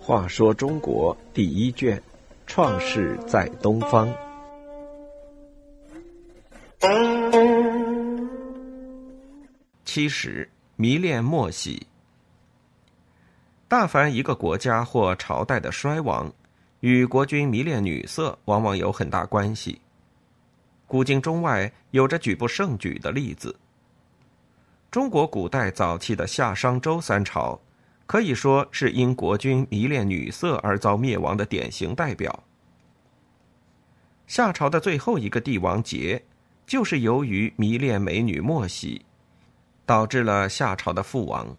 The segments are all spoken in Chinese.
话说中国第一卷，创世在东方。七十，迷恋莫喜。大凡一个国家或朝代的衰亡，与国君迷恋女色往往有很大关系。古今中外有着举不胜举的例子。中国古代早期的夏商周三朝，可以说是因国君迷恋女色而遭灭亡的典型代表。夏朝的最后一个帝王桀，就是由于迷恋美女莫喜，导致了夏朝的覆亡。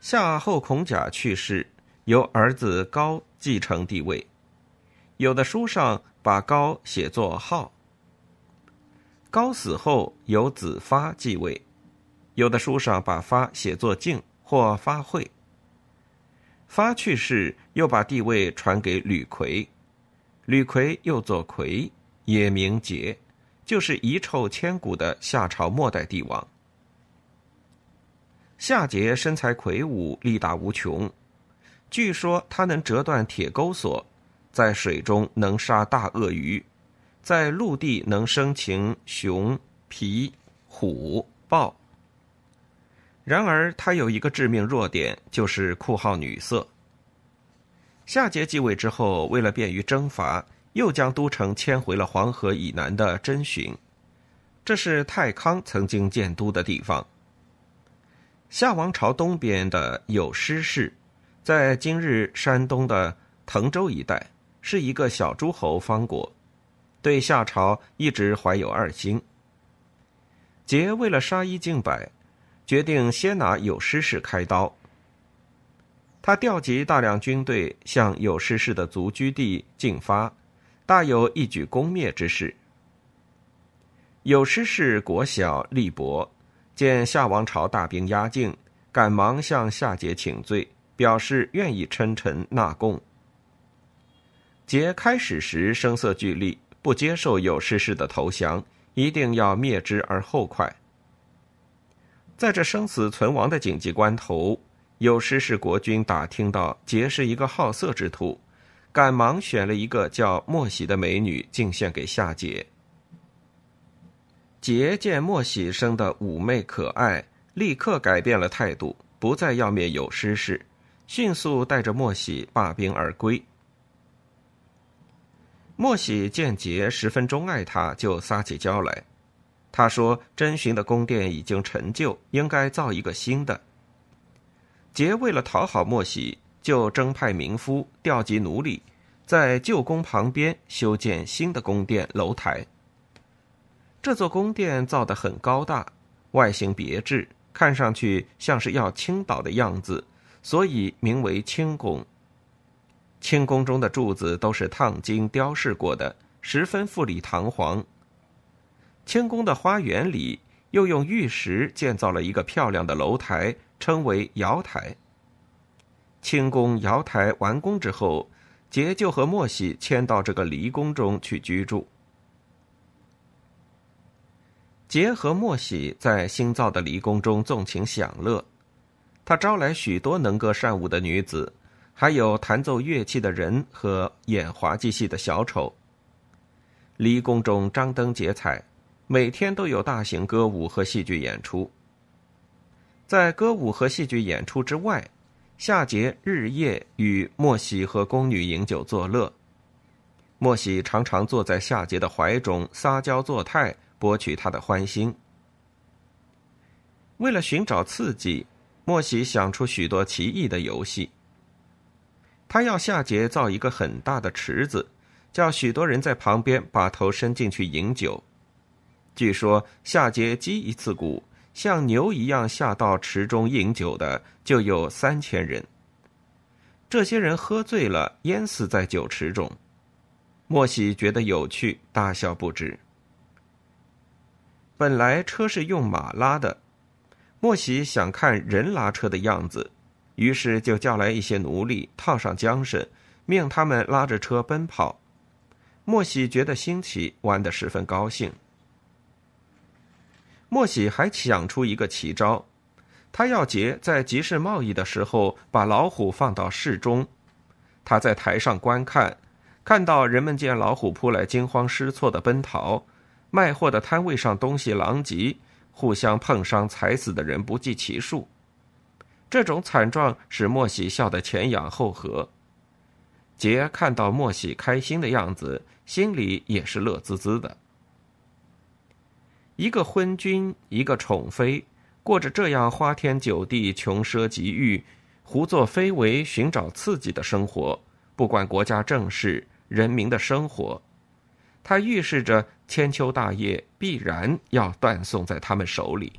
夏后孔甲去世，由儿子高继承帝位，有的书上把高写作号。高死后，由子发继位。有的书上把发写作敬或发会。发去世，又把帝位传给吕逵。吕逵又作逵，也名桀，就是遗臭千古的夏朝末代帝王。夏桀身材魁梧，力大无穷。据说他能折断铁钩索，在水中能杀大鳄鱼。在陆地能生擒熊、皮、虎、豹。然而他有一个致命弱点，就是酷好女色。夏桀继位之后，为了便于征伐，又将都城迁回了黄河以南的真寻，这是太康曾经建都的地方。夏王朝东边的有施氏，在今日山东的滕州一带，是一个小诸侯方国。对夏朝一直怀有二心。桀为了杀一儆百，决定先拿有失氏开刀。他调集大量军队向有失氏的族居地进发，大有一举攻灭之势。有失氏国小力薄，见夏王朝大兵压境，赶忙向夏桀请罪，表示愿意称臣纳贡。桀开始时声色俱厉。不接受有失氏的投降，一定要灭之而后快。在这生死存亡的紧急关头，有失氏国君打听到桀是一个好色之徒，赶忙选了一个叫莫喜的美女进献给夏桀。桀见莫喜生的妩媚可爱，立刻改变了态度，不再要灭有失氏，迅速带着莫喜罢兵而归。莫喜见杰十分钟爱他，就撒起娇来。他说：“真寻的宫殿已经陈旧，应该造一个新的。”杰为了讨好莫喜，就征派民夫，调集奴隶，在旧宫旁边修建新的宫殿楼台。这座宫殿造得很高大，外形别致，看上去像是要倾倒的样子，所以名为清宫。清宫中的柱子都是烫金雕饰过的，十分富丽堂皇。清宫的花园里又用玉石建造了一个漂亮的楼台，称为瑶台。清宫瑶台完工之后，杰就和莫喜迁到这个离宫中去居住。杰和莫喜在新造的离宫中纵情享乐，他招来许多能歌善舞的女子。还有弹奏乐器的人和演滑稽戏的小丑。离宫中张灯结彩，每天都有大型歌舞和戏剧演出。在歌舞和戏剧演出之外，夏桀日夜与莫喜和宫女饮酒作乐。莫喜常常坐在夏桀的怀中撒娇作态，博取他的欢心。为了寻找刺激，莫喜想出许多奇异的游戏。他要夏桀造一个很大的池子，叫许多人在旁边把头伸进去饮酒。据说夏桀击一次鼓，像牛一样下到池中饮酒的就有三千人。这些人喝醉了，淹死在酒池中。莫喜觉得有趣，大笑不止。本来车是用马拉的，莫喜想看人拉车的样子。于是就叫来一些奴隶，套上缰绳，命他们拉着车奔跑。莫喜觉得新奇，玩得十分高兴。莫喜还想出一个奇招，他要杰在集市贸易的时候把老虎放到市中，他在台上观看，看到人们见老虎扑来惊慌失措的奔逃，卖货的摊位上东西狼藉，互相碰伤踩死的人不计其数。这种惨状使莫喜笑得前仰后合。杰看到莫喜开心的样子，心里也是乐滋滋的。一个昏君，一个宠妃，过着这样花天酒地、穷奢极欲、胡作非为、寻找刺激的生活，不管国家政事、人民的生活，它预示着千秋大业必然要断送在他们手里。